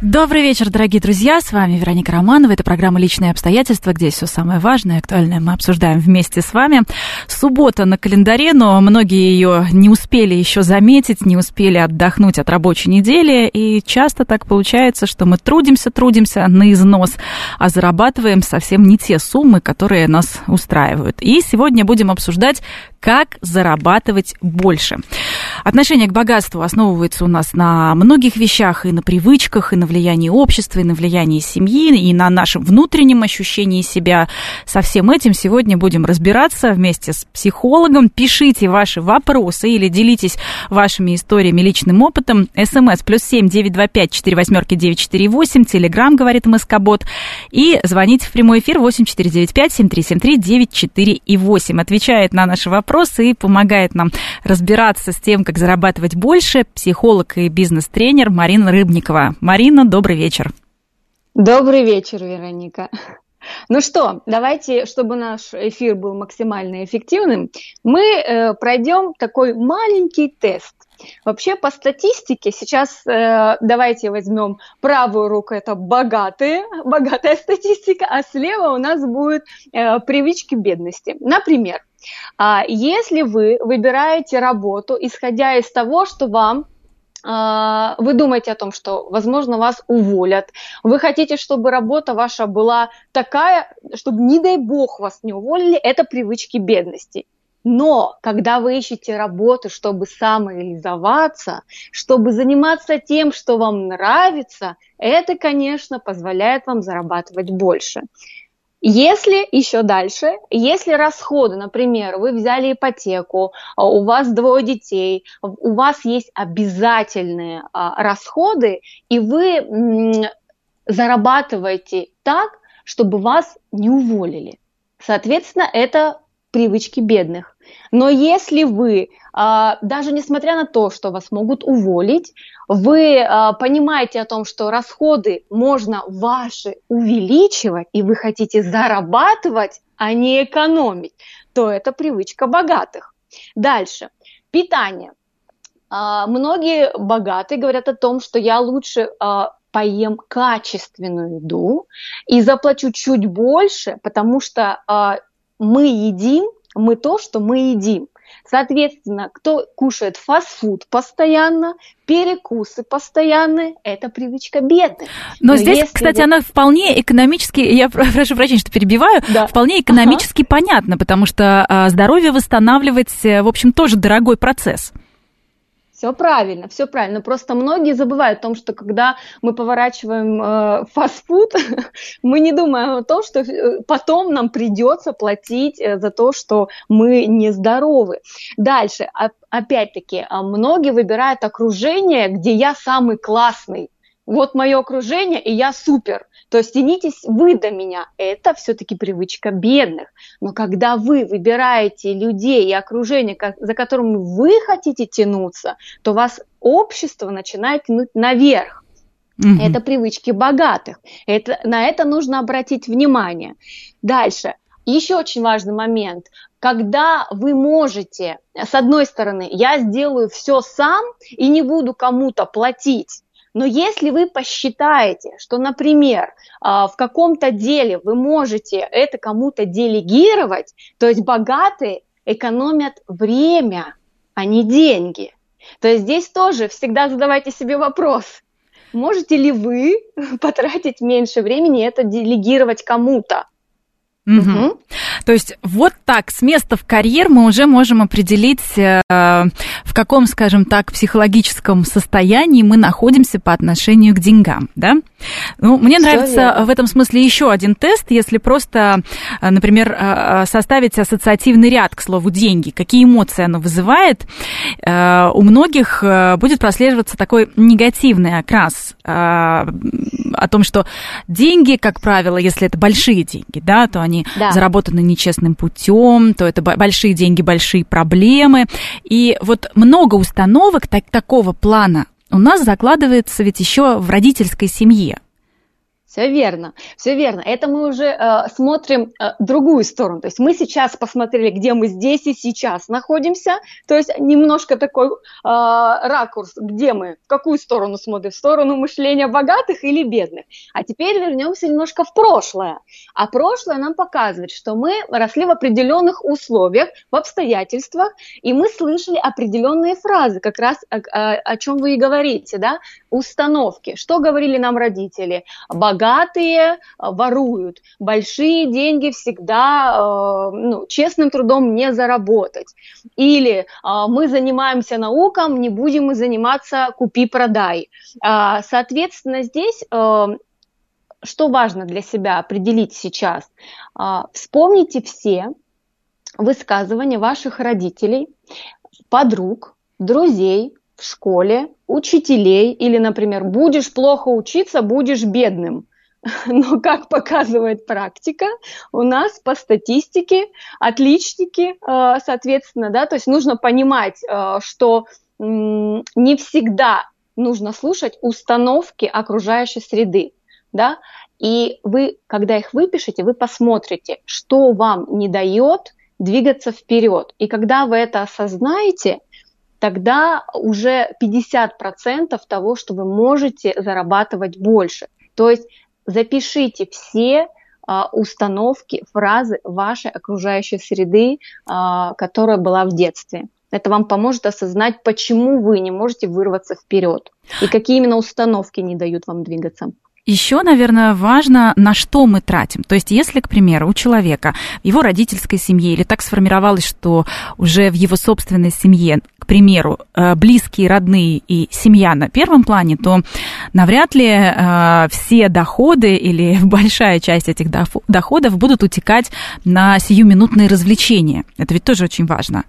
Добрый вечер, дорогие друзья. С вами Вероника Романова. Это программа «Личные обстоятельства», где все самое важное и актуальное мы обсуждаем вместе с вами. Суббота на календаре, но многие ее не успели еще заметить, не успели отдохнуть от рабочей недели. И часто так получается, что мы трудимся, трудимся на износ, а зарабатываем совсем не те суммы, которые нас устраивают. И сегодня будем обсуждать, как зарабатывать больше. Отношение к богатству основывается у нас на многих вещах, и на привычках, и на влиянии общества, и на влиянии семьи, и на нашем внутреннем ощущении себя. Со всем этим сегодня будем разбираться вместе с психологом. Пишите ваши вопросы или делитесь вашими историями, личным опытом. СМС плюс семь девять два пять четыре восьмерки девять четыре восемь. Телеграмм, говорит МСК-бот. И звоните в прямой эфир восемь четыре девять пять семь три семь три девять четыре и восемь. Отвечает на наши вопросы и помогает нам разбираться с тем, как зарабатывать больше, психолог и бизнес-тренер Марина Рыбникова. Марина, добрый вечер. Добрый вечер, Вероника. Ну что, давайте, чтобы наш эфир был максимально эффективным, мы э, пройдем такой маленький тест. Вообще по статистике сейчас э, давайте возьмем правую руку, это богатые, богатая статистика, а слева у нас будет э, привычки бедности. Например, а если вы выбираете работу, исходя из того, что вам а, вы думаете о том, что, возможно, вас уволят, вы хотите, чтобы работа ваша была такая, чтобы, не дай бог, вас не уволили, это привычки бедности. Но когда вы ищете работу, чтобы самореализоваться, чтобы заниматься тем, что вам нравится, это, конечно, позволяет вам зарабатывать больше. Если еще дальше, если расходы, например, вы взяли ипотеку, а у вас двое детей, у вас есть обязательные а, расходы, и вы зарабатываете так, чтобы вас не уволили. Соответственно, это привычки бедных. Но если вы, а, даже несмотря на то, что вас могут уволить, вы а, понимаете о том, что расходы можно ваши увеличивать, и вы хотите зарабатывать, а не экономить, то это привычка богатых. Дальше. Питание. А, многие богатые говорят о том, что я лучше поем качественную еду и заплачу чуть больше, потому что мы едим, мы то, что мы едим. Соответственно, кто кушает фастфуд постоянно, перекусы постоянные, это привычка бедных. Но, Но здесь, кстати, вы... она вполне экономически, я прошу прощения, что перебиваю, да. вполне экономически ага. понятно, потому что а, здоровье восстанавливать, э, в общем, тоже дорогой процесс. Все правильно, все правильно. Просто многие забывают о том, что когда мы поворачиваем э, фастфуд, мы не думаем о том, что э, потом нам придется платить э, за то, что мы нездоровы. Дальше, опять-таки, а, многие выбирают окружение, где я самый классный. Вот мое окружение, и я супер. То есть тянитесь вы до меня. Это все-таки привычка бедных. Но когда вы выбираете людей и окружение, за которым вы хотите тянуться, то вас общество начинает тянуть наверх. Угу. Это привычки богатых. Это, на это нужно обратить внимание. Дальше. Еще очень важный момент. Когда вы можете, с одной стороны, я сделаю все сам и не буду кому-то платить, но если вы посчитаете, что, например, а, в каком-то деле вы можете это кому-то делегировать, то есть богатые экономят время, а не деньги. То здесь тоже всегда задавайте себе вопрос, можете ли вы потратить меньше времени и это делегировать кому-то? Угу. Угу. То есть вот так, с места в карьер мы уже можем определить, э, в каком, скажем так, психологическом состоянии мы находимся по отношению к деньгам, да? Ну, мне Все нравится верно. в этом смысле еще один тест, если просто, э, например, э, составить ассоциативный ряд к слову деньги, какие эмоции оно вызывает, у многих будет прослеживаться такой негативный окрас о том, что деньги, как правило, если это большие деньги, да, то они да. заработаны нечестным путем, то это большие деньги, большие проблемы. И вот много установок так, такого плана у нас закладывается ведь еще в родительской семье. Все верно, все верно. Это мы уже э, смотрим э, другую сторону. То есть мы сейчас посмотрели, где мы здесь и сейчас находимся. То есть немножко такой э, ракурс, где мы, в какую сторону смотрим, в сторону мышления богатых или бедных. А теперь вернемся немножко в прошлое. А прошлое нам показывает, что мы росли в определенных условиях, в обстоятельствах, и мы слышали определенные фразы, как раз о, о, о чем вы и говорите, да, установки. Что говорили нам родители? Богатые богатые э, воруют, большие деньги всегда э, ну, честным трудом не заработать. Или э, мы занимаемся науком, не будем мы заниматься купи-продай. Соответственно, здесь что важно для себя определить сейчас? Вспомните все высказывания ваших родителей, подруг, друзей в школе, учителей или, например, будешь плохо учиться, будешь бедным. Но, как показывает практика, у нас по статистике отличники, э, соответственно, да, то есть нужно понимать, э, что не всегда нужно слушать установки окружающей среды, да, и вы, когда их выпишете, вы посмотрите, что вам не дает двигаться вперед. И когда вы это осознаете, тогда уже 50% того, что вы можете зарабатывать больше. То есть запишите все а, установки, фразы вашей окружающей среды, а, которая была в детстве. Это вам поможет осознать, почему вы не можете вырваться вперед и какие именно установки не дают вам двигаться. Еще, наверное, важно, на что мы тратим. То есть, если, к примеру, у человека, его родительской семье, или так сформировалось, что уже в его собственной семье, к примеру, э, близкие, родные и семья на первом плане, то навряд ли э, все доходы или большая часть этих доходов будут утекать на сиюминутные развлечения. Это ведь тоже очень важно.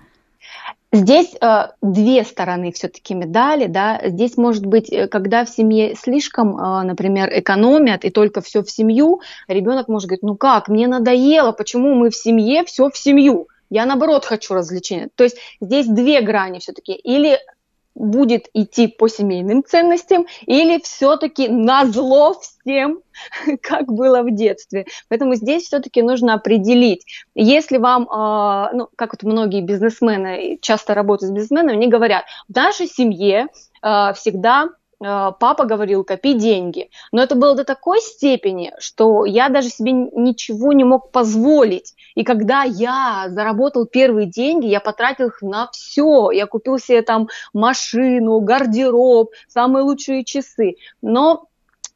Здесь э, две стороны все-таки медали, да. Здесь может быть, э, когда в семье слишком, э, например, экономят и только все в семью, ребенок может говорить, ну как, мне надоело, почему мы в семье, все в семью. Я наоборот хочу развлечения. То есть здесь две грани все-таки. Или будет идти по семейным ценностям или все-таки на зло всем, как было в детстве. Поэтому здесь все-таки нужно определить, если вам, э, ну, как вот многие бизнесмены, часто работают с бизнесменами, они говорят, в нашей семье э, всегда Э, папа говорил, копи деньги. Но это было до такой степени, что я даже себе ничего не мог позволить. И когда я заработал первые деньги, я потратил их на все. Я купил себе там машину, гардероб, самые лучшие часы. Но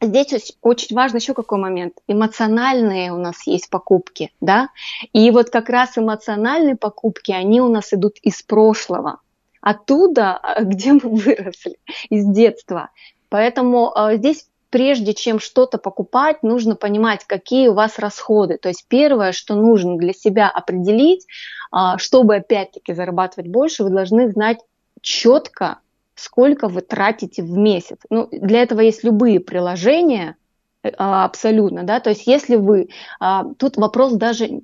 Здесь очень важно еще какой момент. Эмоциональные у нас есть покупки, да? И вот как раз эмоциональные покупки, они у нас идут из прошлого оттуда, а, где мы выросли, из детства. Поэтому э, здесь прежде чем что-то покупать, нужно понимать, какие у вас расходы. То есть первое, что нужно для себя определить, э, чтобы опять-таки зарабатывать больше, вы должны знать четко, сколько вы тратите в месяц. Ну, для этого есть любые приложения, абсолютно, да, то есть если вы, тут вопрос даже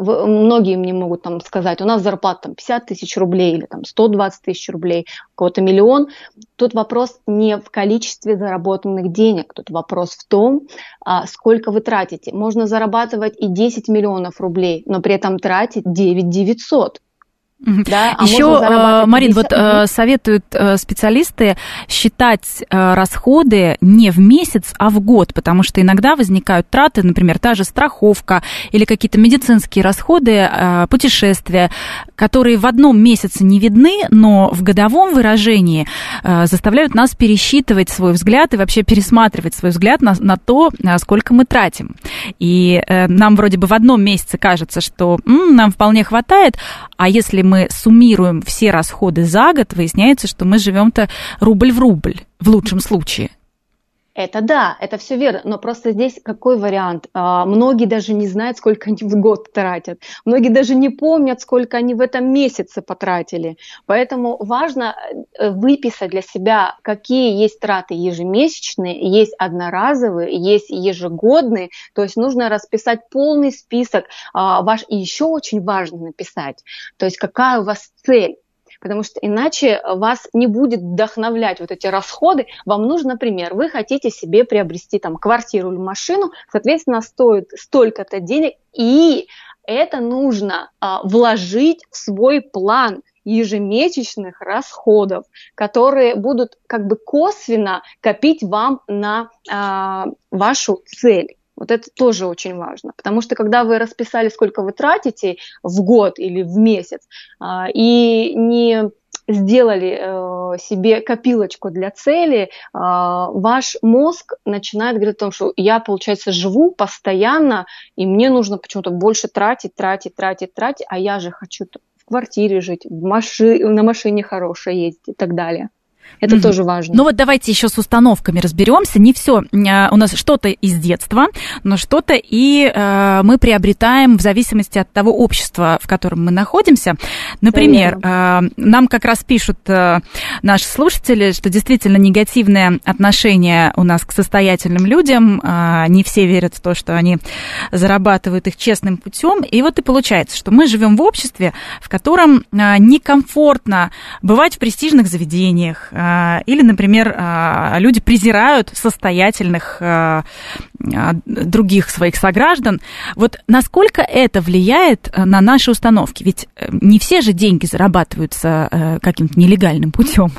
многие мне могут там сказать, у нас зарплата там 50 тысяч рублей или там 120 тысяч рублей, у кого-то миллион. Тут вопрос не в количестве заработанных денег, тут вопрос в том, а, сколько вы тратите. Можно зарабатывать и 10 миллионов рублей, но при этом тратить 9 900. Да, а Еще, э, Марин, 50... вот э, советуют э, специалисты считать расходы не в месяц, а в год, потому что иногда возникают траты, например, та же страховка или какие-то медицинские расходы, путешествия, которые в одном месяце не видны, но в годовом выражении заставляют нас пересчитывать свой взгляд и вообще пересматривать свой взгляд на, на то, сколько мы тратим. И нам вроде бы в одном месяце кажется, что м, нам вполне хватает, а если мы суммируем все расходы за год, выясняется, что мы живем-то рубль в рубль в лучшем случае. Это да, это все верно, но просто здесь какой вариант? А, многие даже не знают, сколько они в год тратят. Многие даже не помнят, сколько они в этом месяце потратили. Поэтому важно э, выписать для себя, какие есть траты ежемесячные, есть одноразовые, есть ежегодные. То есть нужно расписать полный список а, ваш, и еще очень важно написать, то есть какая у вас цель потому что иначе вас не будет вдохновлять вот эти расходы. Вам нужно, например, вы хотите себе приобрести там квартиру или машину, соответственно, стоит столько-то денег, и это нужно а, вложить в свой план ежемесячных расходов, которые будут как бы косвенно копить вам на а, вашу цель. Вот это тоже очень важно, потому что когда вы расписали, сколько вы тратите в год или в месяц, а, и не сделали э, себе копилочку для цели, э, ваш мозг начинает говорить о том, что я, получается, живу постоянно, и мне нужно почему-то больше тратить, тратить, тратить, тратить, а я же хочу в квартире жить, в маши... на машине хорошей ездить и так далее. Это mm-hmm. тоже важно. Ну вот давайте еще с установками разберемся. Не все а, у нас что-то из детства, но что-то и э, мы приобретаем в зависимости от того общества, в котором мы находимся. Например, э, нам как раз пишут э, наши слушатели, что действительно негативное отношение у нас к состоятельным людям. Э, не все верят в то, что они зарабатывают их честным путем. И вот и получается, что мы живем в обществе, в котором э, некомфортно бывать в престижных заведениях а, или, например, а, люди презирают состоятельных а, других своих сограждан. Вот насколько это влияет на наши установки? Ведь э, не все же деньги зарабатываются э, каким-то нелегальным путем.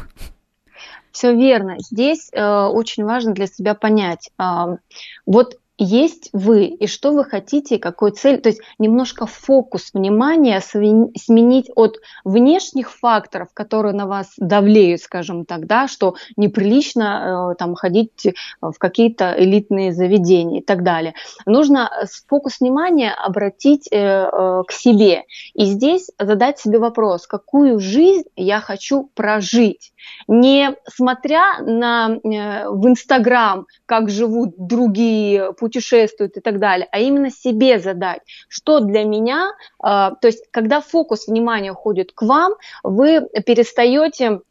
Все верно. Здесь э, очень важно для себя понять. Э, вот есть вы и что вы хотите, какой цель, то есть немножко фокус внимания сменить от внешних факторов, которые на вас давлеют, скажем так, да, что неприлично э, там ходить в какие-то элитные заведения и так далее. Нужно фокус внимания обратить э, э, к себе. И здесь задать себе вопрос, какую жизнь я хочу прожить, не смотря на в Инстаграм, как живут другие путешественники путешествуют и так далее, а именно себе задать, что для меня, а, то есть когда фокус внимания уходит к вам, вы перестаете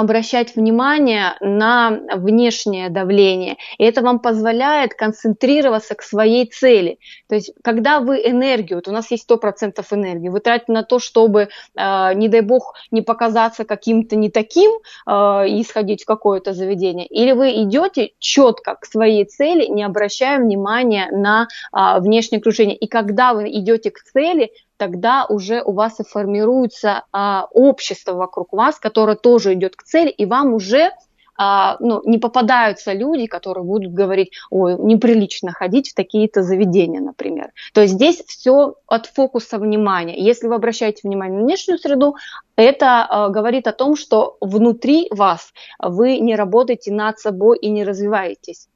обращать внимание на внешнее давление. И это вам позволяет концентрироваться к своей цели. То есть, когда вы энергию, вот у нас есть 100% энергии, вы тратите на то, чтобы, э, не дай бог, не показаться каким-то не таким э, и сходить в какое-то заведение, или вы идете четко к своей цели, не обращая внимания на э, внешнее окружение. И когда вы идете к цели, тогда уже у вас и формируется а, общество вокруг вас, которое тоже идет к цели, и вам уже а, ну, не попадаются люди, которые будут говорить, ой, неприлично ходить в такие-то заведения, например. То есть здесь все от фокуса внимания. Если вы обращаете внимание на внешнюю среду, это а, говорит о том, что внутри вас вы не работаете над собой и не развиваетесь.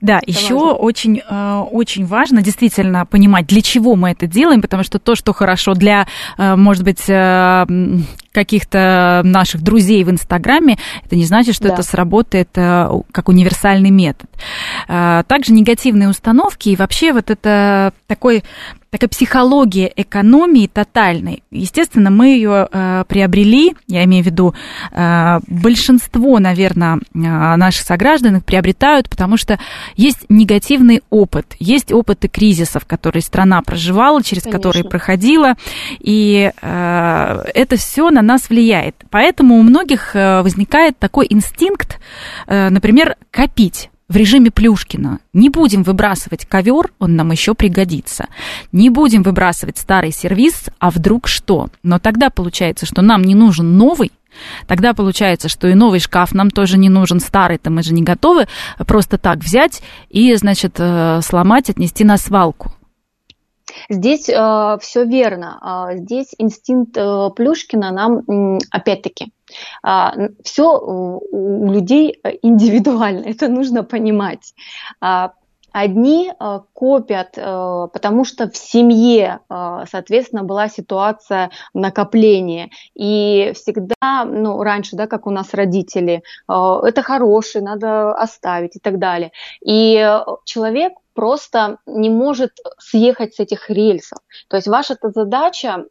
Да, это еще важно. очень, э, очень важно действительно понимать, для чего мы это делаем, потому что то, что хорошо для, э, может быть, э, каких-то наших друзей в Инстаграме, это не значит, что да. это сработает как универсальный метод. Также негативные установки и вообще вот это такой такая психология экономии тотальной. Естественно, мы ее э, приобрели, я имею в виду, э, большинство, наверное, э, наших сограждан их приобретают, потому что есть негативный опыт, есть опыты кризисов, которые страна проживала, через Конечно. которые проходила, и э, это все на нас влияет. Поэтому у многих э, возникает такой инстинкт, э, например, копить в режиме Плюшкина. Не будем выбрасывать ковер, он нам еще пригодится. Не будем выбрасывать старый сервис, а вдруг что? Но тогда получается, что нам не нужен новый, Тогда получается, что и новый шкаф нам тоже не нужен, старый-то мы же не готовы просто так взять и, значит, э, сломать, отнести на свалку. Здесь э, все верно. Э, здесь инстинкт э, Плюшкина нам, опять-таки, все у людей индивидуально, это нужно понимать. А, Одни э, копят, э, потому что в семье, э, соответственно, была ситуация накопления. И всегда, ну, раньше, да, как у нас родители, это хороший, надо оставить и так далее. И человек просто не может съехать с этих рельсов. То есть ваша задача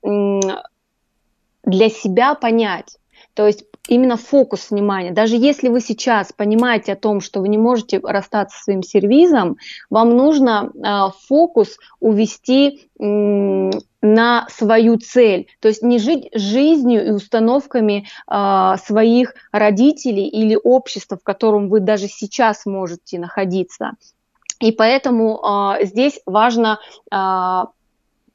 для себя понять, То есть именно фокус внимания. Даже если вы сейчас понимаете о том, что вы не можете расстаться со своим сервизом, вам нужно э, фокус увести э, на свою цель, то есть не жить жизнью и установками э, своих родителей или общества, в котором вы даже сейчас можете находиться. И поэтому э, здесь важно э,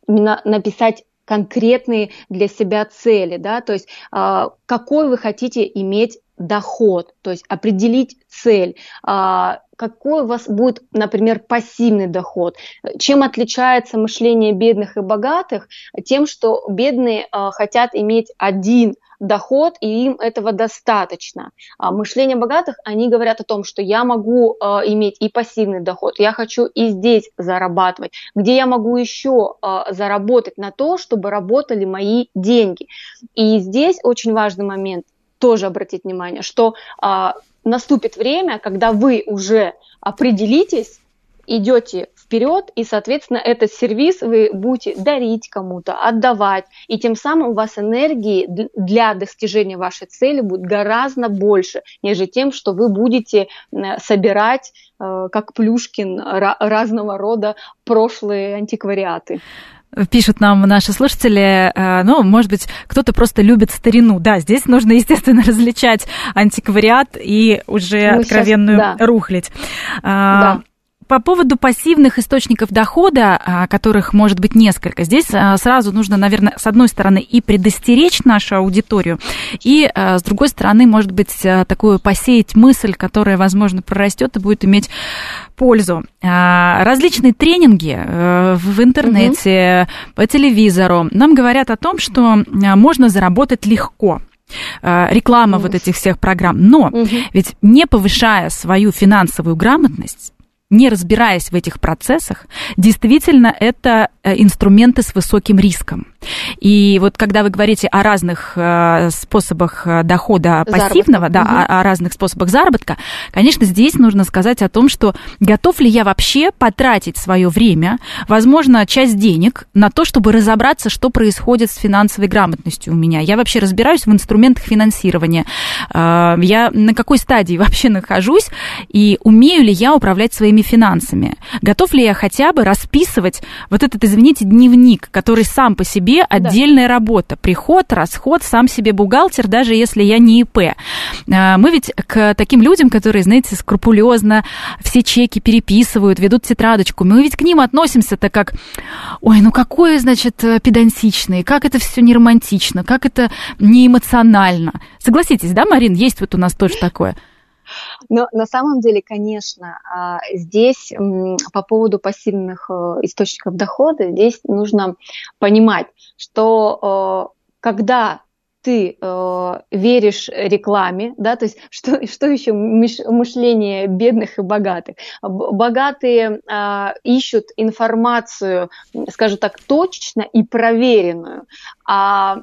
именно написать конкретные для себя цели, да, то есть э, какой вы хотите иметь доход, то есть определить цель, а, какой у вас будет, например, пассивный доход. Чем отличается мышление бедных и богатых? Тем, что бедные а, хотят иметь один доход, и им этого достаточно. А мышление богатых, они говорят о том, что я могу э, иметь и пассивный доход, я хочу и здесь зарабатывать, где я могу еще э, заработать на то, чтобы работали мои деньги. И здесь очень важный момент тоже обратить внимание, что а, наступит время, когда вы уже определитесь, идете вперед, и, соответственно, этот сервис вы будете дарить кому-то, отдавать, и тем самым у вас энергии для достижения вашей цели будет гораздо больше, нежели тем, что вы будете собирать, э, как Плюшкин, разного рода прошлые антиквариаты пишут нам наши слушатели, э, ну, может быть, кто-то просто любит старину. Да, здесь нужно, естественно, различать антиквариат и уже Мы откровенную сейчас, да. рухлядь. А, да. По поводу пассивных источников дохода, а, которых может быть несколько, здесь а, сразу нужно, наверное, с одной стороны и предостеречь нашу аудиторию, и с другой стороны, может быть, такую посеять мысль, которая, возможно, прорастет и будет иметь пользу. А, различные тренинги э, в интернете, угу. по телевизору нам говорят о том, что а, можно заработать легко а, реклама вот этих всех программ. Но угу. ведь не повышая свою финансовую грамотность, не разбираясь в этих процессах, действительно это э, инструменты с высоким риском. И вот когда вы говорите о разных э, способах э, дохода пассивного, да, угу. о, о разных способах заработка, конечно, здесь нужно сказать о том, что готов ли я вообще потратить свое время, возможно, часть денег на то, чтобы разобраться, что происходит с финансовой грамотностью у меня. Я вообще разбираюсь в инструментах финансирования. Я на какой стадии вообще нахожусь и умею ли я управлять своими финансами? Готов ли я хотя бы расписывать вот этот, извините, дневник, который сам по себе отдельная да. работа? Приход, расход, сам себе бухгалтер, даже если я не ИП. А, мы ведь к таким людям, которые, знаете, скрупулезно все чеки переписывают, ведут тетрадочку, мы ведь к ним относимся-то как, ой, ну какое, значит, педантичное, как это все не романтично, как это не эмоционально. Согласитесь, да, Марин, есть вот у нас тоже такое? Но на самом деле, конечно, а, здесь по поводу пассивных э, источников дохода, здесь нужно понимать, что э, когда ты э, веришь рекламе, да, то есть что, что еще мышление бедных и богатых? Богатые э, ищут информацию, скажем так, точечно и проверенную, а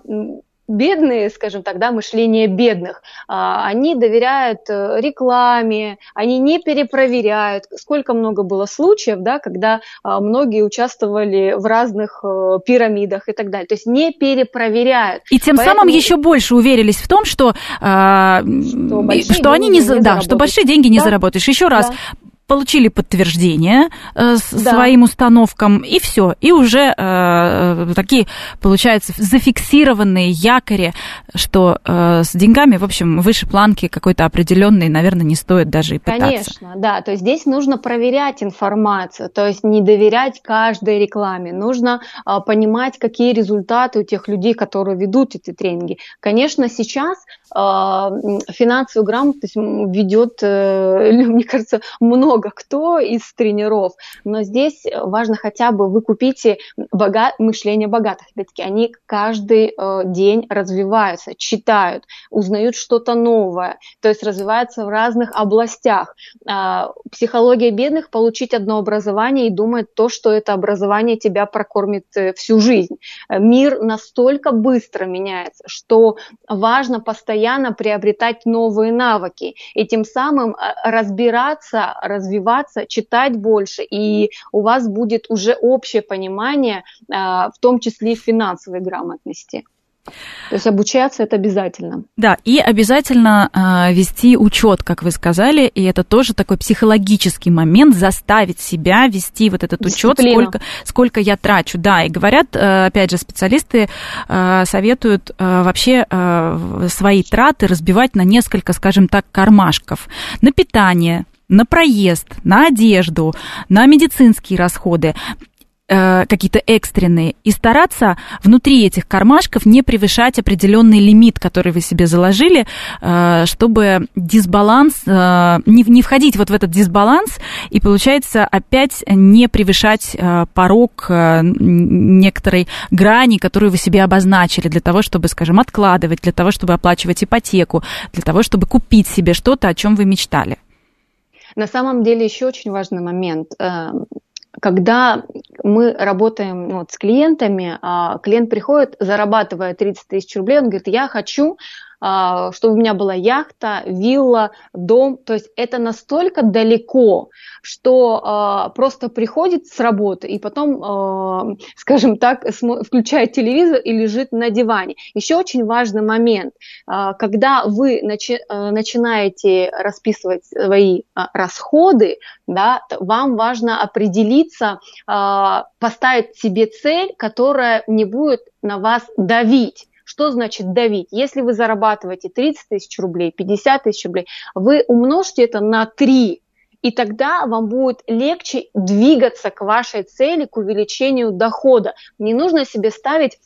бедные, скажем так, да, мышление бедных, а, они доверяют э, рекламе, они не перепроверяют. Сколько много было случаев, да, когда а, многие участвовали в разных э, пирамидах и так далее. То есть не перепроверяют. И тем Поэтому... самым еще больше уверились в том, что, что, что они не, не да, что большие деньги не да. заработаешь. Еще раз, да получили подтверждение э, с да. своим установкам, и все. И уже э, такие, получается, зафиксированные якори, что э, с деньгами, в общем, выше планки какой-то определенной, наверное, не стоит даже и пытаться. Конечно, да. То есть здесь нужно проверять информацию, то есть не доверять каждой рекламе. Нужно э, понимать, какие результаты у тех людей, которые ведут эти тренинги. Конечно, сейчас э, финансовую грамотность ведет, э, мне кажется, много много кто из тренеров, но здесь важно хотя бы вы купите бога... мышление богатых. Опять-таки, они каждый э, день развиваются, читают, узнают что-то новое, то есть развиваются в разных областях. Э, психология бедных – получить одно образование и думать то, что это образование тебя прокормит э, всю жизнь. Мир настолько быстро меняется, что важно постоянно приобретать новые навыки и тем самым э, разбираться, развиваться читать больше, и у вас будет уже общее понимание, а, в том числе и финансовой грамотности. То есть обучаться это обязательно. Да, и обязательно э, вести учет, как вы сказали, и это тоже такой психологический момент, заставить себя вести вот этот учет, сколько, сколько я трачу. Да, и говорят, э, опять же, специалисты э, советуют э, вообще э, свои траты разбивать на несколько, скажем так, кармашков. На питание, на проезд, на одежду, на медицинские расходы. Э, какие-то экстренные, и стараться внутри этих кармашков не превышать определенный лимит, который вы себе заложили, э, чтобы дисбаланс, э, не, не входить вот в этот дисбаланс, и получается опять не превышать порог некоторой грани, которую вы себе обозначили для того, чтобы, скажем, откладывать, для того, чтобы оплачивать ипотеку, для того, чтобы купить себе что-то, о чем вы мечтали. На самом деле еще очень важный момент. Когда мы работаем ну, вот, с клиентами, а клиент приходит, зарабатывая 30 тысяч рублей, он говорит, я хочу чтобы у меня была яхта, вилла, дом. То есть это настолько далеко, что а, просто приходит с работы и потом, а, скажем так, включает телевизор и лежит на диване. Еще очень важный момент, когда вы начинаете расписывать свои расходы, да, вам важно определиться, поставить себе цель, которая не будет на вас давить. Что значит давить? Если вы зарабатываете 30 тысяч рублей, 50 тысяч рублей, вы умножьте это на 3, и тогда вам будет легче двигаться к вашей цели, к увеличению дохода. Не нужно себе ставить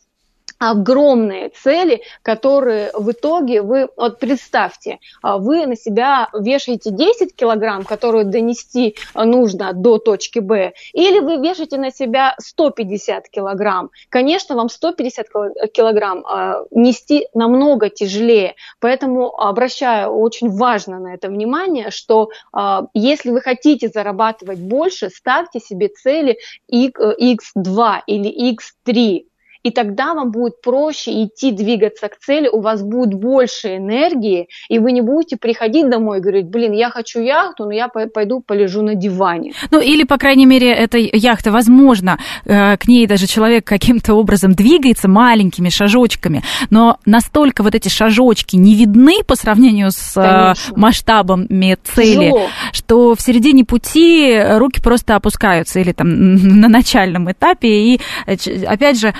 огромные цели, которые в итоге вы, вот представьте, а, вы на себя вешаете 10 килограмм, которые донести нужно до точки Б, или вы вешаете на себя 150 килограмм. Конечно, вам 150 килограмм а, нести намного тяжелее, поэтому обращаю очень важно на это внимание, что а, если вы хотите зарабатывать больше, ставьте себе цели x2 или x3, и тогда вам будет проще идти двигаться к цели, у вас будет больше энергии, и вы не будете приходить домой и говорить, блин, я хочу яхту, но я пойду полежу на диване. Ну или, по крайней мере, эта яхта, возможно, э, к ней даже человек каким-то образом двигается маленькими шажочками, но настолько вот эти шажочки не видны по сравнению с э, Конечно. масштабами цели, Тяжело. что в середине пути руки просто опускаются или там на начальном этапе, и э, опять же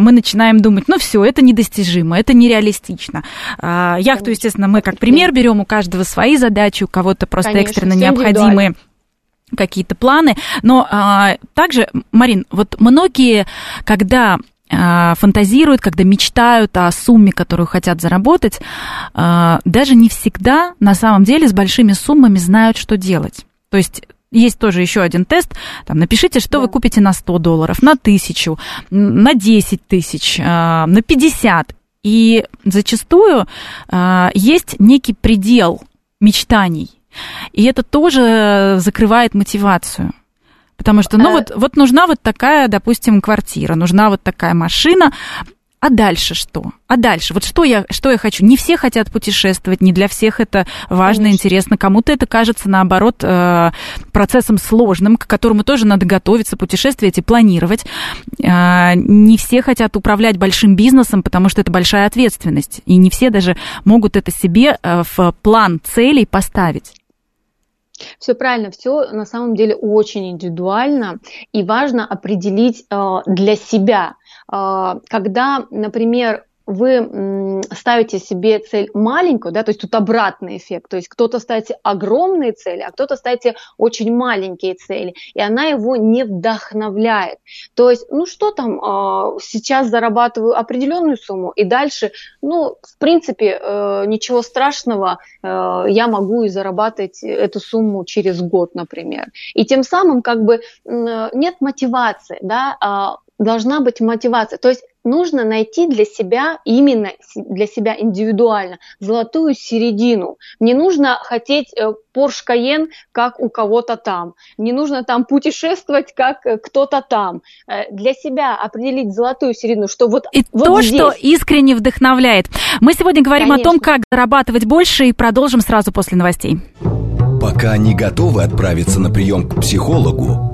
мы начинаем думать, ну все, это недостижимо, это нереалистично. А, яхту, естественно, мы как пример берем, у каждого свои задачи, у кого-то просто Конечно, экстренно необходимые какие-то планы. Но а, также, Марин, вот многие, когда а, фантазируют, когда мечтают о сумме, которую хотят заработать, а, даже не всегда на самом деле с большими суммами знают, что делать. То есть есть тоже еще один тест. Там, напишите, что да. вы купите на 100 долларов, на 1000, на 10 тысяч, а, на 50. И зачастую а, есть некий предел мечтаний. И это тоже закрывает мотивацию. Потому что, ну, а вот, вот нужна вот такая, допустим, квартира, нужна вот такая машина, а дальше что? А дальше? Вот что я, что я хочу? Не все хотят путешествовать, не для всех это важно, Конечно. интересно. Кому-то это кажется, наоборот, э, процессом сложным, к которому тоже надо готовиться, путешествовать и планировать. Э, не все хотят управлять большим бизнесом, потому что это большая ответственность. И не все даже могут это себе э, в план целей поставить. Все правильно, все на самом деле очень индивидуально и важно определить для себя, когда, например, вы ставите себе цель маленькую, да, то есть тут обратный эффект, то есть кто-то ставит огромные цели, а кто-то ставит очень маленькие цели, и она его не вдохновляет. То есть, ну что там, а, сейчас зарабатываю определенную сумму, и дальше, ну, в принципе, э, ничего страшного, э, я могу и зарабатывать эту сумму через год, например. И тем самым как бы нет мотивации, да, а должна быть мотивация. То есть нужно найти для себя, именно для себя индивидуально, золотую середину. Не нужно хотеть э, Porsche Cayenne, как у кого-то там. Не нужно там путешествовать, как э, кто-то там. Э, для себя определить золотую середину, что вот И вот то, здесь. что искренне вдохновляет. Мы сегодня говорим Конечно. о том, как зарабатывать больше, и продолжим сразу после новостей. Пока не готовы отправиться на прием к психологу,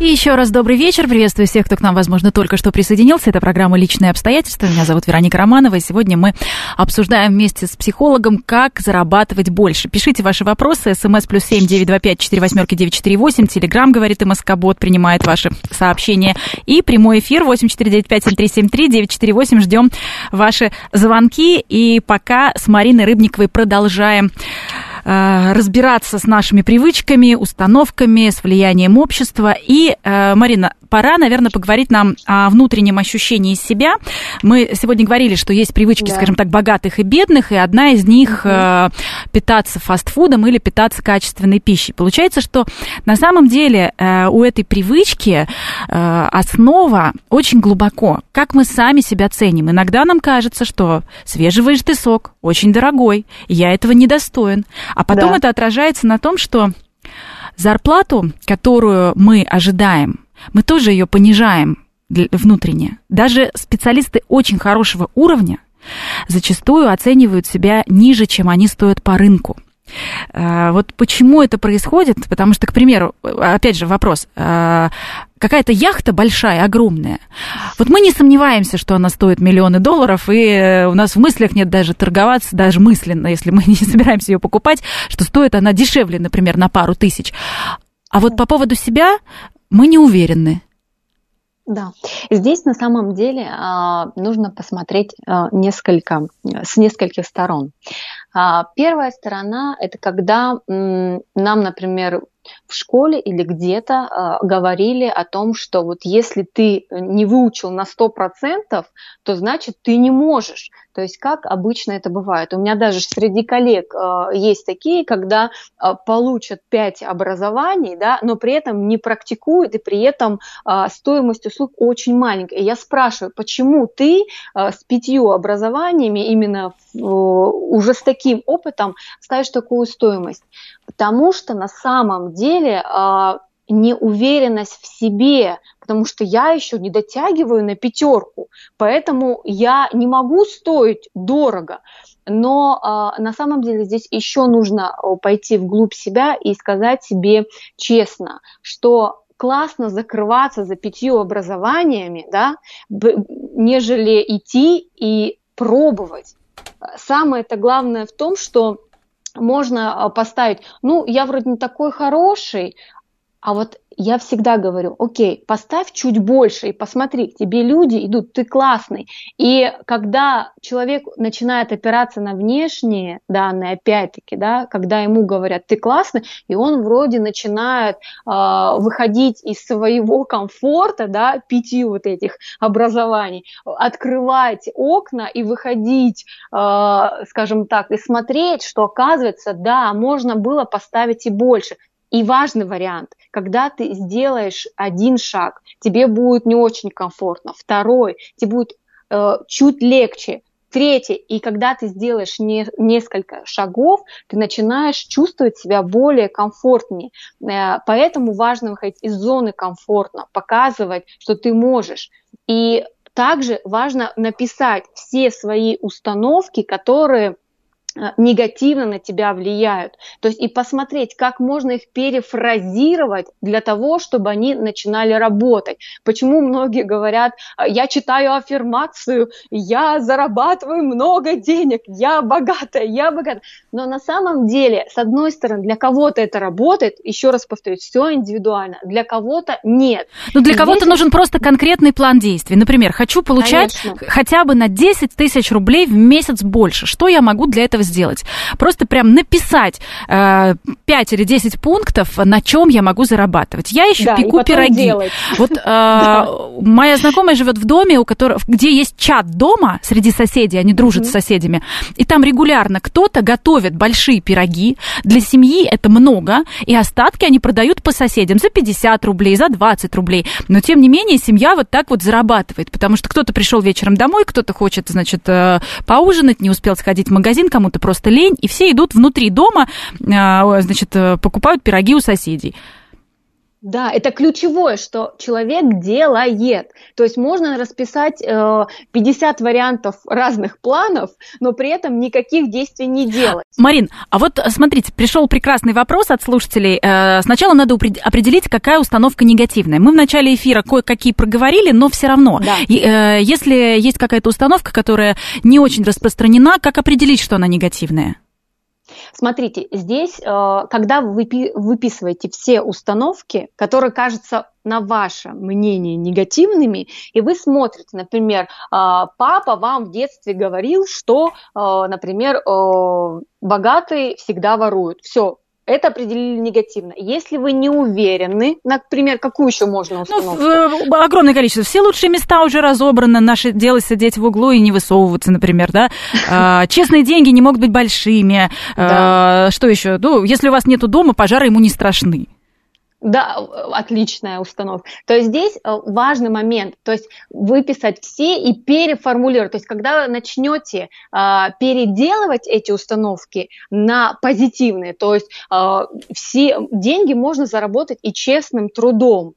И еще раз добрый вечер. Приветствую всех, кто к нам, возможно, только что присоединился. Это программа «Личные обстоятельства». Меня зовут Вероника Романова. И сегодня мы обсуждаем вместе с психологом, как зарабатывать больше. Пишите ваши вопросы. СМС плюс семь девять два пять четыре восьмерки девять четыре восемь. Телеграмм, говорит МСК Бот, принимает ваши сообщения. И прямой эфир восемь четыре девять пять семь три семь три девять четыре восемь. Ждем ваши звонки. И пока с Мариной Рыбниковой продолжаем разбираться с нашими привычками, установками, с влиянием общества. И, э, Марина, пора, наверное, поговорить нам о внутреннем ощущении себя. Мы сегодня говорили, что есть привычки, да. скажем так, богатых и бедных, и одна из них угу. э, питаться фастфудом или питаться качественной пищей. Получается, что на самом деле э, у этой привычки э, основа очень глубоко. Как мы сами себя ценим. Иногда нам кажется, что свежевыжатый сок очень дорогой, я этого не достоин. А потом да. это отражается на том, что зарплату, которую мы ожидаем, мы тоже ее понижаем внутренне. Даже специалисты очень хорошего уровня зачастую оценивают себя ниже, чем они стоят по рынку. А, вот почему это происходит? Потому что, к примеру, опять же вопрос, а, какая-то яхта большая, огромная. Вот мы не сомневаемся, что она стоит миллионы долларов, и у нас в мыслях нет даже торговаться, даже мысленно, если мы не собираемся ее покупать, что стоит она дешевле, например, на пару тысяч. А вот по поводу себя мы не уверены. Да, здесь на самом деле а, нужно посмотреть а, несколько, с нескольких сторон. А, первая сторона – это когда нам, например, в школе или где-то э, говорили о том, что вот если ты не выучил на 100%, то значит ты не можешь. То есть как обычно это бывает. У меня даже среди коллег э, есть такие, когда э, получат 5 образований, да, но при этом не практикуют, и при этом э, стоимость услуг очень маленькая. И я спрашиваю, почему ты э, с пятью образованиями, именно э, уже с таким опытом, ставишь такую стоимость? Потому что на самом деле э, неуверенность в себе, потому что я еще не дотягиваю на пятерку, поэтому я не могу стоить дорого. Но э, на самом деле здесь еще нужно пойти вглубь себя и сказать себе честно, что классно закрываться за пятью образованиями, да, нежели идти и пробовать. Самое это главное в том, что можно поставить, ну, я вроде не такой хороший, а вот я всегда говорю, окей, поставь чуть больше и посмотри, к тебе люди идут, ты классный. И когда человек начинает опираться на внешние данные, опять-таки, да, когда ему говорят, ты классный, и он вроде начинает э, выходить из своего комфорта, да, пяти вот этих образований, открывать окна и выходить, э, скажем так, и смотреть, что оказывается, да, можно было поставить и больше. И важный вариант, когда ты сделаешь один шаг, тебе будет не очень комфортно, второй, тебе будет э, чуть легче, третий, и когда ты сделаешь не, несколько шагов, ты начинаешь чувствовать себя более комфортнее. Э, поэтому важно выходить из зоны комфортно, показывать, что ты можешь. И также важно написать все свои установки, которые негативно на тебя влияют. То есть и посмотреть, как можно их перефразировать для того, чтобы они начинали работать. Почему многие говорят, «А, я читаю аффирмацию, я зарабатываю много денег, я богатая, я богатая. Но на самом деле, с одной стороны, для кого-то это работает, еще раз повторюсь, все индивидуально, для кого-то нет. Ну для кого-то нужен просто конкретный план действий. Например, хочу получать Конечно. хотя бы на 10 тысяч рублей в месяц больше. Что я могу для этого сделать? Просто прям написать э, 5 или 10 пунктов, на чем я могу зарабатывать. Я еще да, пеку пироги. Делать. Вот э, моя знакомая живет в доме, у которого, где есть чат дома среди соседей, они дружат mm-hmm. с соседями, и там регулярно кто-то готовит большие пироги. Для семьи это много, и остатки они продают по соседям за 50 рублей, за 20 рублей. Но тем не менее семья вот так вот зарабатывает, потому что кто-то пришел вечером домой, кто-то хочет, значит, э, поужинать, не успел сходить в магазин, кому-то просто лень, и все идут внутри дома, а, значит, э, покупают пироги у соседей. Да, это ключевое, что человек делает. То есть можно расписать э, 50 вариантов разных планов, но при этом никаких действий не делать. Марин, а вот э, смотрите, пришел прекрасный вопрос от слушателей. Э, сначала надо определить, какая установка негативная. Мы в начале эфира кое-какие проговорили, но все равно. Да. Э, если есть какая-то установка, которая не очень распространена, как определить, что она негативная? Смотрите, здесь, э, когда вы выписываете все установки, которые кажутся на ваше мнение негативными, и вы смотрите, например, э, папа вам в детстве говорил, что, э, например, богатые всегда воруют. Все, это определили негативно. Если вы не уверены, например, какую еще можно ну, установку? Ну, огромное количество. Все лучшие места уже разобраны. Наше дело сидеть в углу и не высовываться, например, да. А, честные деньги не могут быть большими. А, что еще? Ну, если у вас нету дома, пожары ему не страшны. Да, отличная установка. То есть здесь э, важный момент, то есть выписать все и переформулировать. То есть когда вы начнете э, переделывать эти установки на позитивные, то есть э, все деньги можно заработать и честным трудом.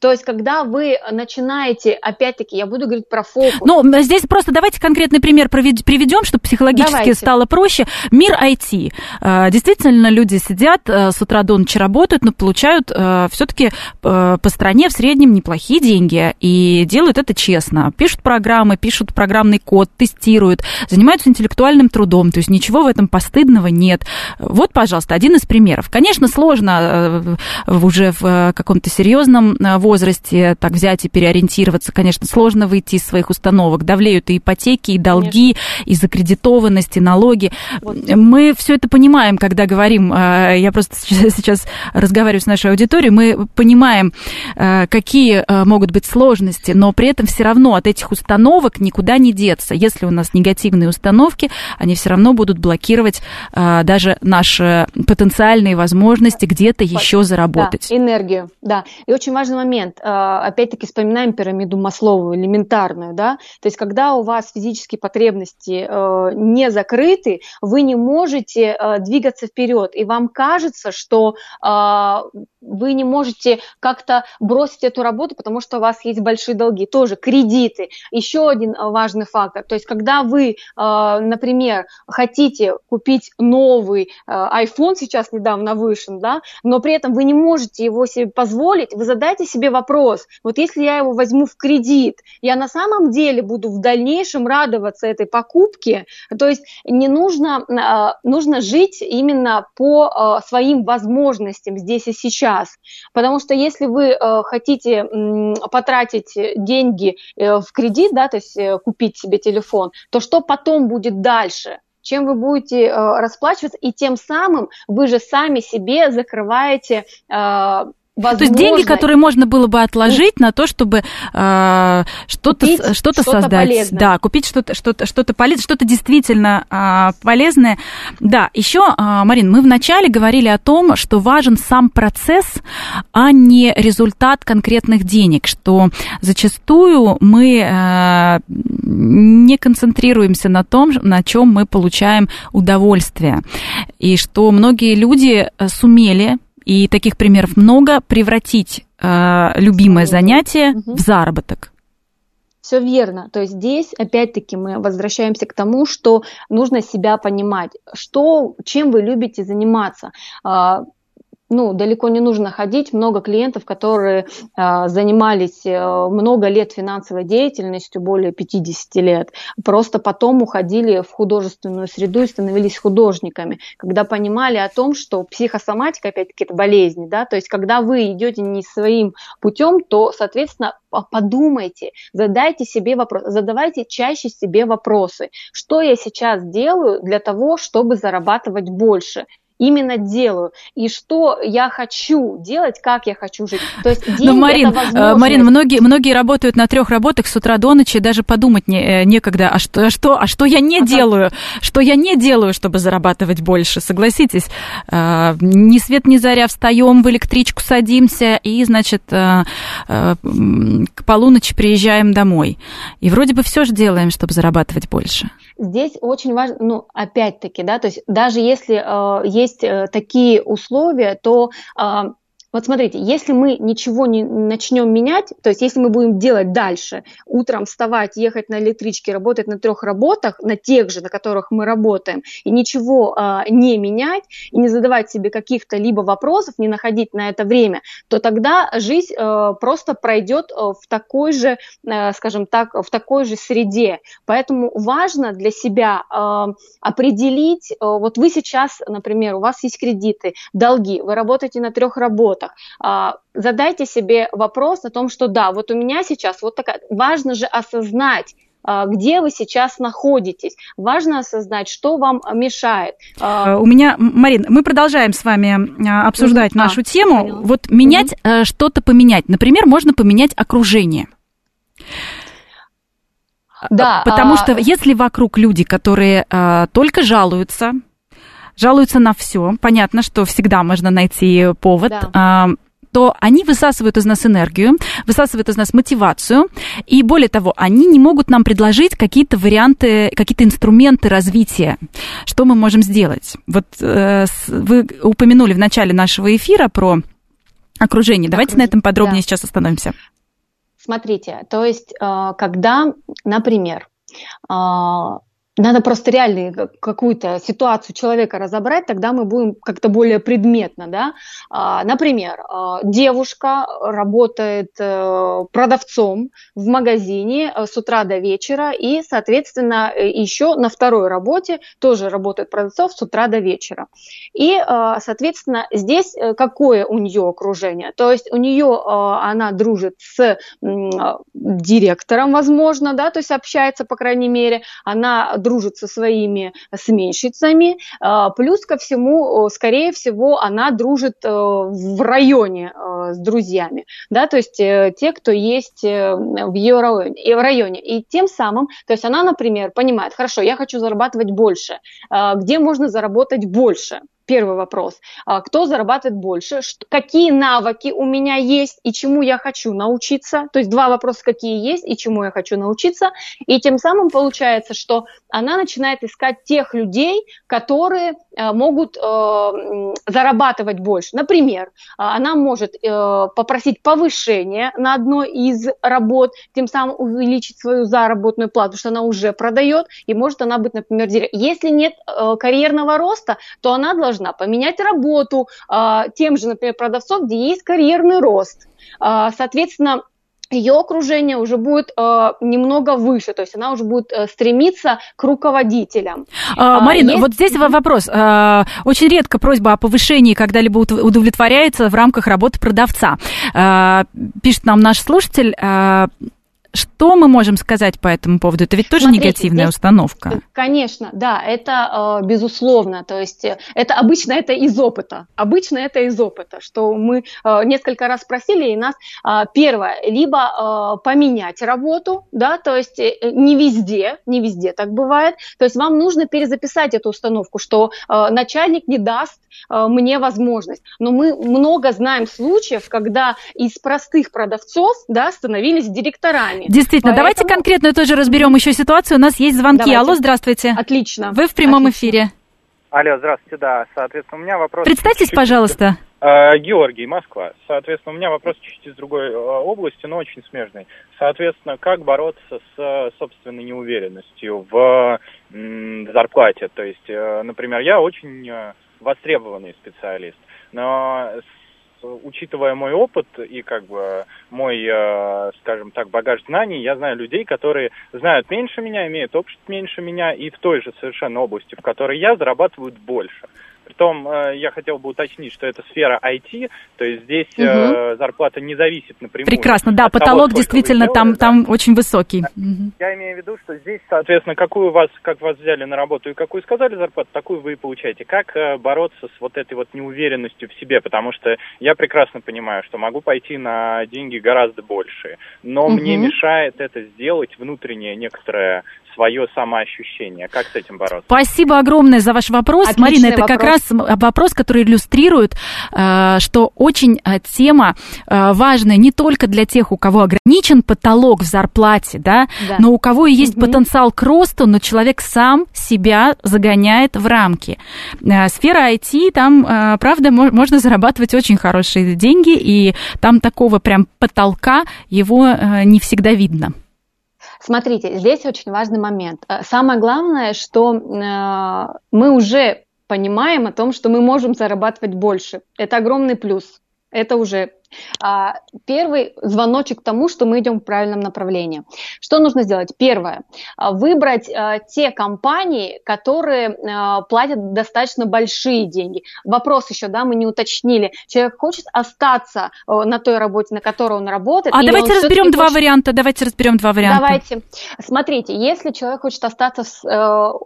То есть, когда вы начинаете, опять-таки, я буду говорить про фокус. Ну, здесь просто давайте конкретный пример приведем, чтобы психологически давайте. стало проще. Мир IT. А, действительно, люди сидят э, с утра до ночи работают, но получают э, все-таки э, по стране в среднем неплохие деньги и делают это честно. Пишут программы, пишут программный код, тестируют, занимаются интеллектуальным трудом, то есть ничего в этом постыдного нет. Вот, пожалуйста, один из примеров. Конечно, сложно уже в каком-то серьезном возрасте так взять и переориентироваться, конечно, сложно выйти из своих установок. Давлеют и ипотеки, и долги, конечно. и закредитованность, и налоги. Вот. Мы все это понимаем, когда говорим, э, я просто сейчас разговариваю с нашей аудиторией, мы понимаем, э, какие э, могут быть сложности, но при этом все равно от этих установок никуда не деться. Если у нас негативные установки, они все равно будут блокировать даже наши потенциальные возможности где-то еще заработать. Да, энергию, да. И очень важный момент момент, а, опять-таки вспоминаем пирамиду Маслову, элементарную, да, то есть когда у вас физические потребности э, не закрыты, вы не можете э, двигаться вперед, и вам кажется, что а, вы не можете как-то бросить эту работу, потому что у вас есть большие долги, тоже кредиты. Еще один э, важный фактор, то есть когда вы, например, хотите купить новый iPhone, сейчас недавно вышел, да, но при этом вы не можете его себе позволить, вы задайте себе вопрос, вот если я его возьму в кредит, я на самом деле буду в дальнейшем радоваться этой покупке, то есть не нужно, нужно жить именно по своим возможностям здесь и сейчас, потому что если вы а, хотите потратить деньги э, в кредит, да, то есть э, купить себе телефон, то что потом будет дальше? чем вы будете э, расплачиваться, и тем самым вы же сами себе закрываете э, Возможно. То есть деньги, которые можно было бы отложить на то, чтобы э, что-то что, что создать. Полезное. Да, купить что-то что-то что-то полезное, что-то действительно э, полезное. Да, еще, э, Марин, мы вначале говорили о том, что важен сам процесс, а не результат конкретных денег, что зачастую мы э, не концентрируемся на том, на чем мы получаем удовольствие. И что многие люди сумели и таких примеров много, превратить э, любимое занятие угу. в заработок. Все верно. То есть здесь, опять-таки, мы возвращаемся к тому, что нужно себя понимать, что, чем вы любите заниматься. Ну, далеко не нужно ходить. Много клиентов, которые э, занимались э, много лет финансовой деятельностью, более 50 лет, просто потом уходили в художественную среду и становились художниками, когда понимали о том, что психосоматика, опять-таки, это болезнь, да, то есть когда вы идете не своим путем, то, соответственно, подумайте, задайте себе вопрос, задавайте чаще себе вопросы, что я сейчас делаю для того, чтобы зарабатывать больше, именно делаю и что я хочу делать, как я хочу жить. То есть деньги Но, Марин, это возможность. Марин, многие, многие работают на трех работах с утра до ночи, даже подумать не, э, некогда, а что, а что, а что я не а делаю, что я не делаю, чтобы зарабатывать больше, согласитесь. А, ни свет, ни заря встаем, в электричку садимся и, значит, к полуночи приезжаем домой. И вроде бы все же делаем, чтобы зарабатывать больше. Здесь очень важно, ну, опять-таки, да, то есть даже если э, есть э, такие условия, то э, Вот смотрите, если мы ничего не начнем менять, то есть если мы будем делать дальше, утром вставать, ехать на электричке, работать на трех работах, на тех же, на которых мы работаем, и ничего э, не менять, и не задавать себе каких-то либо вопросов, не находить на это время, то тогда жизнь э, просто пройдет э, в такой же, э, скажем так, в такой же среде. Поэтому важно для себя э, определить, э, вот вы сейчас, например, у вас есть кредиты, долги, вы работаете на трех работах, работах. А, задайте себе вопрос о том, что да, вот у меня сейчас вот такая, важно же осознать, а, где вы сейчас находитесь. Важно осознать, что вам мешает. А, у меня, Марин, мы продолжаем с вами обсуждать а, нашу тему. Поняла. Вот менять, угу. что-то поменять. Например, можно поменять окружение. Да, Потому а... что если вокруг люди, которые а, только жалуются, жалуются на все. Понятно, что всегда можно найти повод. Да то они высасывают из нас энергию, высасывают из нас мотивацию, и более того, они не могут нам предложить какие-то варианты, какие-то инструменты развития, что мы можем сделать. Вот э, вы упомянули в начале нашего эфира про окружение. Давайте Окружение. на этом подробнее да. сейчас остановимся. Смотрите, то есть, э, когда, например, э, надо просто реально какую-то ситуацию человека разобрать, тогда мы будем как-то более предметно, да. А, например, а, девушка работает э, продавцом в магазине э, с утра до вечера и, соответственно, э, еще на второй работе тоже работает продавцов с утра до вечера. И, соответственно, здесь какое у нее окружение? То есть у нее она дружит с директором, возможно, да, то есть общается, по крайней мере, она дружит со своими сменщицами, а, плюс ко всему, скорее всего, она дружит э, в районе э, с друзьями, да, то есть э, те, кто есть в ее районе, и в районе. И тем самым, то есть она, например, понимает, хорошо, я хочу зарабатывать больше, а, где можно заработать больше? Первый вопрос. А, кто зарабатывает больше? Какие навыки у меня есть и чему я хочу научиться? То есть два вопроса, какие есть и чему я хочу научиться. И тем самым получается, что она начинает искать тех людей, которые а, могут э, зарабатывать больше. Например, а, она может э, попросить повышение на одной из работ, тем самым увеличить свою заработную плату, что она уже продает, и может она быть, например, директором. Если нет э, карьерного роста, то она должна должна поменять работу а, тем же, например, продавцов, где есть карьерный рост. А, соответственно, ее окружение уже будет э, немного выше, то есть она уже будет э, стремиться к руководителям. А, Марина, есть... вот здесь вопрос. Очень редко просьба о повышении когда-либо удовлетворяется в рамках работы продавца. Пишет нам наш слушатель. Э, что мы можем сказать по этому поводу? Это ведь тоже Смотрите, негативная здесь, установка. Конечно, да, это э, безусловно. То есть э, это обычно это из опыта. Обычно это из опыта, что мы э, несколько раз спросили, и нас первое, либо поменять работу, да, то есть не везде, не везде так бывает. То есть вам нужно перезаписать эту установку, что начальник не даст мне возможность. Но мы много знаем случаев, когда из простых продавцов, да, становились директорами вами. Действительно, Поэтому... давайте конкретно тоже разберем еще ситуацию. У нас есть звонки. Давайте. Алло, здравствуйте. Отлично. Вы в прямом Отлично. эфире. Алло, здравствуйте, да. Соответственно, у меня вопрос... Представьтесь, чуть-чуть... пожалуйста. Э, Георгий, Москва. Соответственно, у меня вопрос чуть из другой э, области, но очень смежный. Соответственно, как бороться с э, собственной неуверенностью в зарплате? То есть, например, я очень востребованный специалист, но учитывая мой опыт и как бы мой, э, скажем так, багаж знаний, я знаю людей, которые знают меньше меня, имеют опыт меньше меня и в той же совершенно области, в которой я, зарабатывают больше. Притом э, я хотел бы уточнить, что это сфера IT, то есть здесь угу. зарплата не зависит напрямую. Прекрасно, да, потолок того, действительно там, да. там очень высокий. Угу. Я имею в виду, что здесь, соответственно, какую вас, как вас взяли на работу и какую сказали зарплату, такую вы и получаете. Как э, бороться с вот этой вот неуверенностью в себе, потому что я прекрасно понимаю, что могу пойти на деньги гораздо большие, но угу. мне мешает это сделать внутренняя некоторая свое самоощущение. Как с этим бороться? Спасибо огромное за ваш вопрос. Отличный Марина, это вопрос. как раз вопрос, который иллюстрирует, э, что очень э, тема э, важная не только для тех, у кого ограничен потолок в зарплате, да, да. но у кого есть угу. потенциал к росту, но человек сам себя загоняет в рамки. Сфера IT, там, правда, можно зарабатывать очень хорошие деньги, и там такого прям потолка его не всегда видно. Смотрите, здесь очень важный момент. Э, самое главное, что э, мы уже понимаем о том, что мы можем зарабатывать больше. Это огромный плюс. Это уже первый звоночек к тому, что мы идем в правильном направлении. Что нужно сделать? Первое. А, выбрать а, те компании, которые платят достаточно большие деньги. Вопрос еще, да, мы не уточнили. Человек хочет остаться на той работе, на которой он работает. А давайте разберем два хочет... варианта. Давайте разберем два варианта. Давайте. Смотрите, если человек хочет остаться,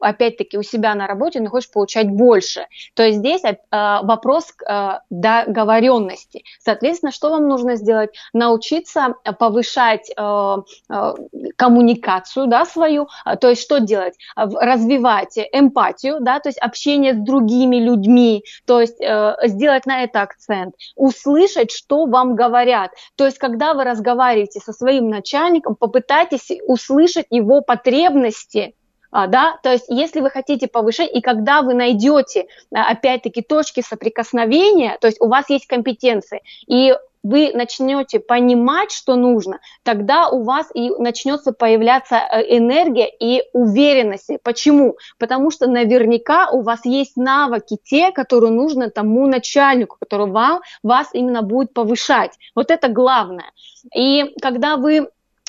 опять-таки, у себя на работе, но хочет получать больше, то здесь вопрос договоренности. Соответственно, что вам нужно сделать? Научиться э, повышать э, э, коммуникацию, да, свою, э, то есть что делать? Развивать эмпатию, да, то есть общение с другими людьми, то есть э, сделать на это акцент, услышать, что вам говорят. То есть когда вы разговариваете со своим начальником, попытайтесь услышать его потребности, а, да, то есть если вы хотите повышать, и когда вы найдете, опять-таки, точки соприкосновения, то есть у вас есть компетенции, и вы начнете понимать, что нужно, тогда у вас и начнется появляться э, энергия и уверенность. Почему? Потому что наверняка у вас есть навыки те, которые нужно тому начальнику, который вам, вас именно будет повышать. Вот это главное. И когда вы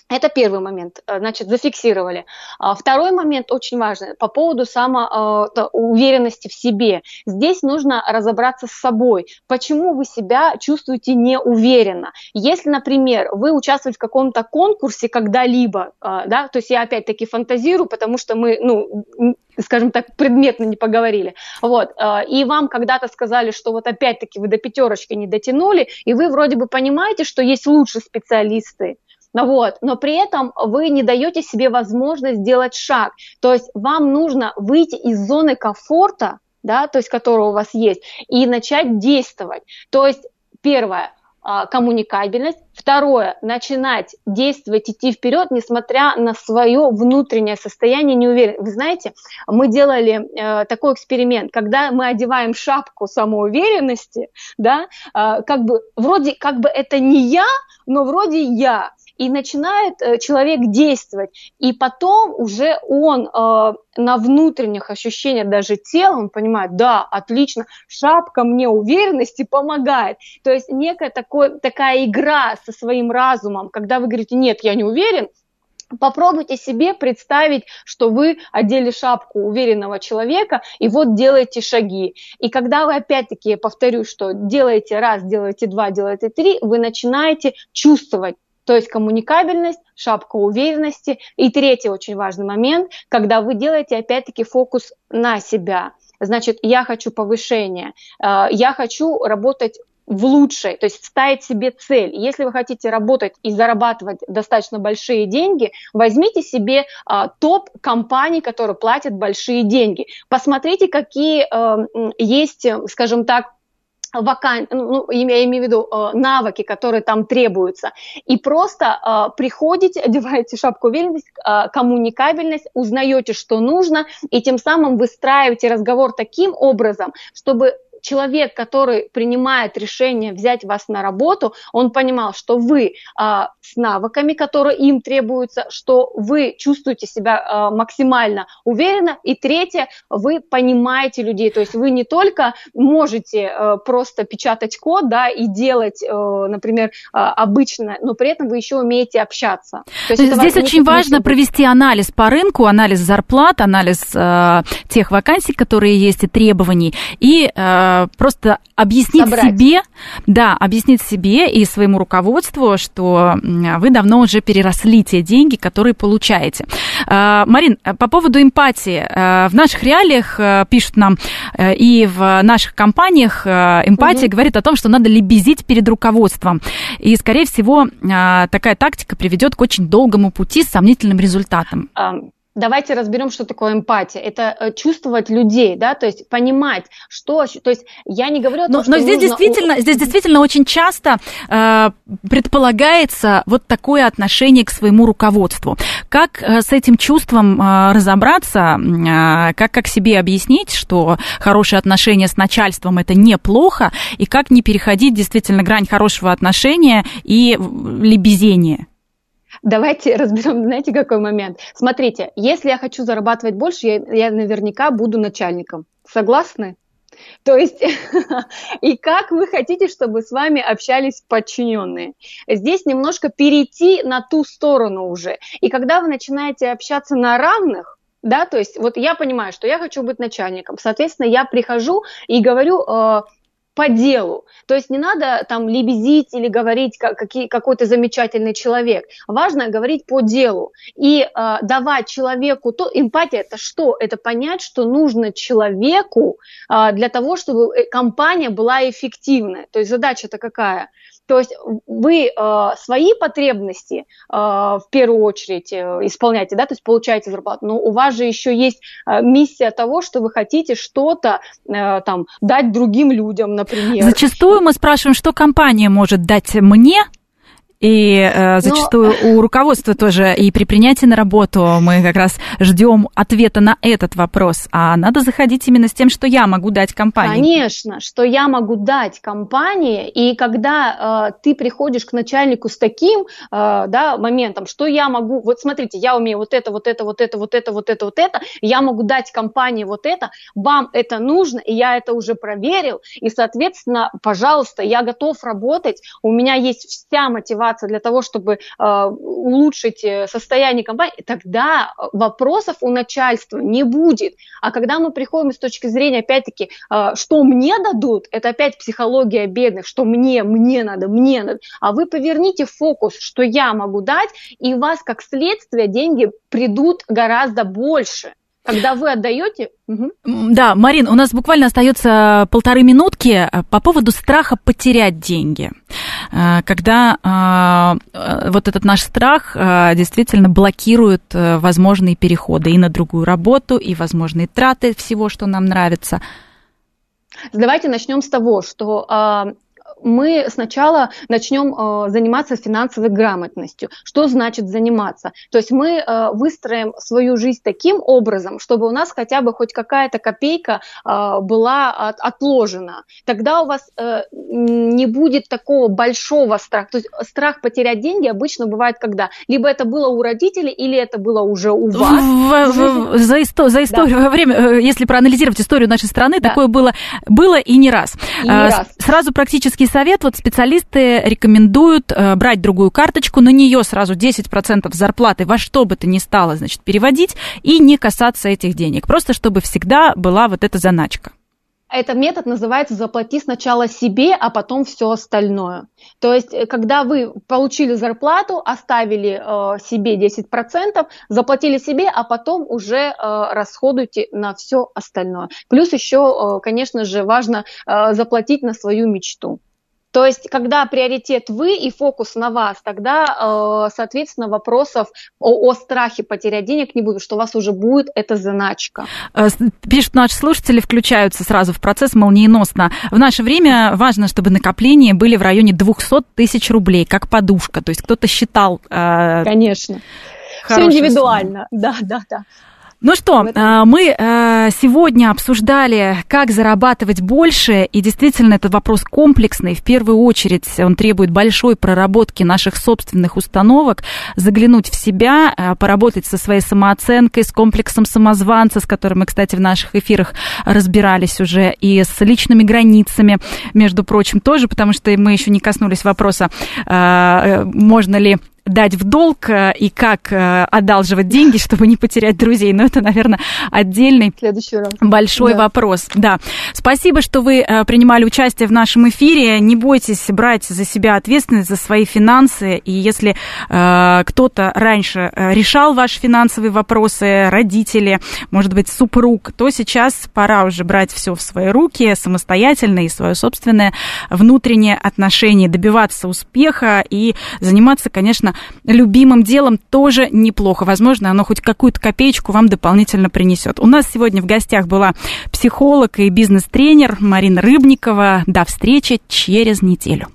это первый момент, э, значит, зафиксировали. А второй момент очень важный по поводу самоуверенности э, в себе. Здесь нужно разобраться с собой. Почему вы себя чувствуете неуверенно? Если, например, вы участвуете в каком-то конкурсе когда-либо, э, да, то есть я опять-таки фантазирую, потому что мы, ну, скажем так, предметно не поговорили. Вот. И вам когда-то сказали, что вот опять-таки вы до пятерочки не дотянули, и вы вроде бы понимаете, что есть лучшие специалисты, вот, но при этом вы не даете себе возможность сделать шаг. То есть вам нужно выйти из зоны комфорта, да, то есть которая у вас есть, и начать действовать. То есть первое, а, коммуникабельность. Второе, начинать действовать, идти вперед, несмотря на свое внутреннее состояние неуверенности. Вы знаете, мы делали э, такой эксперимент, когда мы одеваем шапку самоуверенности, да, э, как бы вроде как бы это не я, но вроде я и начинает э, человек действовать, и потом уже он э, на внутренних ощущениях даже тела, он понимает, да, отлично, шапка мне уверенности помогает. То есть некая такой, такая игра со своим разумом, когда вы говорите, нет, я не уверен, Попробуйте себе представить, что вы одели шапку уверенного человека и вот делаете шаги. И когда вы опять-таки, повторю, что делаете раз, делаете два, делаете три, вы начинаете чувствовать то есть коммуникабельность, шапка уверенности. И третий очень важный момент, когда вы делаете опять-таки фокус на себя. Значит, я хочу повышения, э, я хочу работать в лучшее, то есть ставить себе цель. Если вы хотите работать и зарабатывать достаточно большие деньги, возьмите себе а, топ компаний, которые платят большие деньги. Посмотрите, какие а, есть, скажем так, вакан... ну, я имею в виду э, навыки, которые там требуются, и просто э, приходите, одеваете шапку уверенности, э, коммуникабельность, узнаете, что нужно, и тем самым выстраиваете разговор таким образом, чтобы человек, который принимает решение взять вас на работу, он понимал, что вы а, с навыками, которые им требуются, что вы чувствуете себя а, максимально уверенно. И третье, вы понимаете людей, то есть вы не только можете а, просто печатать код, да, и делать, а, например, а, обычно, но при этом вы еще умеете общаться. То есть Здесь очень важно провести анализ по рынку, анализ зарплат, анализ а, тех вакансий, которые есть и требований, и Э, просто объяснить Собрать. себе, да, объяснить себе и своему руководству, что вы давно уже переросли те деньги, которые получаете. Э, Марин, по поводу эмпатии. Э, в наших реалиях пишут нам и в наших компаниях эмпатия угу. говорит о том, что надо лебезить перед руководством. И, скорее всего, такая тактика приведет к очень долгому пути с сомнительным результатом. Давайте разберем, что такое эмпатия. Это э, чувствовать людей, да, то есть понимать, что, то есть я не говорю о том, но, что но здесь нужно... действительно, здесь действительно очень часто э, предполагается вот такое отношение к своему руководству. Как э, с этим чувством э, разобраться, э, как как себе объяснить, что хорошие отношения с начальством это неплохо, и как не переходить действительно грань хорошего отношения и лебезения? Давайте разберем, знаете, какой момент. Смотрите, если я хочу зарабатывать больше, я, я наверняка буду начальником. Согласны? То есть, и как вы хотите, чтобы с вами общались подчиненные? Здесь немножко перейти на ту сторону уже. И когда вы начинаете общаться на равных, да, то есть вот я понимаю, что я хочу быть начальником, соответственно, я прихожу и говорю, э, по делу. То есть не надо там лебезить или говорить, как, какие, какой то замечательный человек. Важно говорить по делу и э, давать человеку то. Эмпатия это что? Это понять, что нужно человеку э, для того, чтобы э, компания была эффективной. То есть задача-то какая? То есть вы э, свои потребности э, в первую очередь э, исполняете, да, то есть получаете зарплату, но у вас же еще есть э, миссия того, что вы хотите что-то э, там дать другим людям, например. Зачастую мы спрашиваем, что компания может дать мне, и э, зачастую Но... у руководства тоже и при принятии на работу мы как раз ждем ответа на этот вопрос. А надо заходить именно с тем, что я могу дать компании. Конечно, что я могу дать компании. И когда э, ты приходишь к начальнику с таким э, да, моментом, что я могу, вот смотрите, я умею вот это, вот это, вот это, вот это, вот это, вот это, я могу дать компании вот это, вам это нужно, и я это уже проверил, и, соответственно, пожалуйста, я готов работать, у меня есть вся мотивация мотивация для того, чтобы э, улучшить э, состояние компании, тогда вопросов у начальства не будет. А когда мы приходим с точки зрения, опять-таки, э, что мне дадут, это опять психология бедных, что мне, мне надо, мне надо. А вы поверните фокус, что я могу дать, и у вас, как следствие, деньги придут гораздо больше. Когда вы отдаете... Угу. Да, Марин, у нас буквально остается полторы минутки э, по поводу страха потерять деньги. Э, когда э, вот этот наш страх действительно блокирует возможные переходы и на другую работу, и возможные траты всего, что нам нравится. Давайте начнем с того, что мы сначала начнем э, заниматься финансовой грамотностью. Что значит заниматься? То есть мы э, выстроим свою жизнь таким образом, чтобы у нас хотя бы хоть какая-то копейка э, была от, отложена. Тогда у вас не будет такого большого страха. То есть страх потерять деньги обычно бывает когда? Либо это было у родителей, или это было уже у вас. В, в, за, исто, за историю, да. во время, если проанализировать историю нашей страны, да. такое было, было и не раз. И не а, раз. Сразу практически совет, вот специалисты рекомендуют э, брать другую карточку, на нее сразу 10% зарплаты во что бы то ни стало, значит, переводить и не касаться этих денег, просто чтобы всегда была вот эта заначка. Этот метод называется «заплати сначала себе, а потом все остальное». То есть, э, когда вы получили зарплату, оставили э, себе 10%, заплатили себе, а потом уже э, расходуйте на все остальное. Плюс еще, э, конечно же, важно э, заплатить на свою мечту. То есть, когда приоритет вы и фокус на вас, тогда, э, соответственно, вопросов о, о страхе потерять денег не будет, что у вас уже будет эта заначка. Э, пишут наши слушатели, включаются сразу в процесс молниеносно. В наше время важно, чтобы накопления были в районе 200 тысяч рублей, как подушка. То есть кто-то считал... Э, Конечно. Все индивидуально, да, да, да. Ну что, а, мы а, сегодня обсуждали, как зарабатывать больше, и действительно этот вопрос комплексный. В первую очередь он требует большой проработки наших собственных установок, заглянуть в себя, а, поработать со своей самооценкой, с комплексом самозванца, с которым мы, кстати, в наших эфирах разбирались уже, и с личными границами, между прочим, тоже, потому что мы еще не коснулись вопроса, э, можно ли дать в долг э, и как э, одалживать деньги, чтобы не потерять друзей. Но это, наверное, отдельный большой да. вопрос. Да. Спасибо, что вы э, принимали участие в нашем эфире. Не бойтесь брать за себя ответственность за свои финансы. И если э, кто-то раньше решал ваши финансовые вопросы, родители, может быть, супруг, то сейчас пора уже брать все в свои руки самостоятельно и свое собственное внутреннее отношение, добиваться успеха и заниматься, конечно, любимым делом тоже неплохо. Возможно, оно хоть какую-то копеечку вам дополнительно принесет. У нас сегодня в гостях была психолог и бизнес-тренер Марина Рыбникова. До встречи через неделю.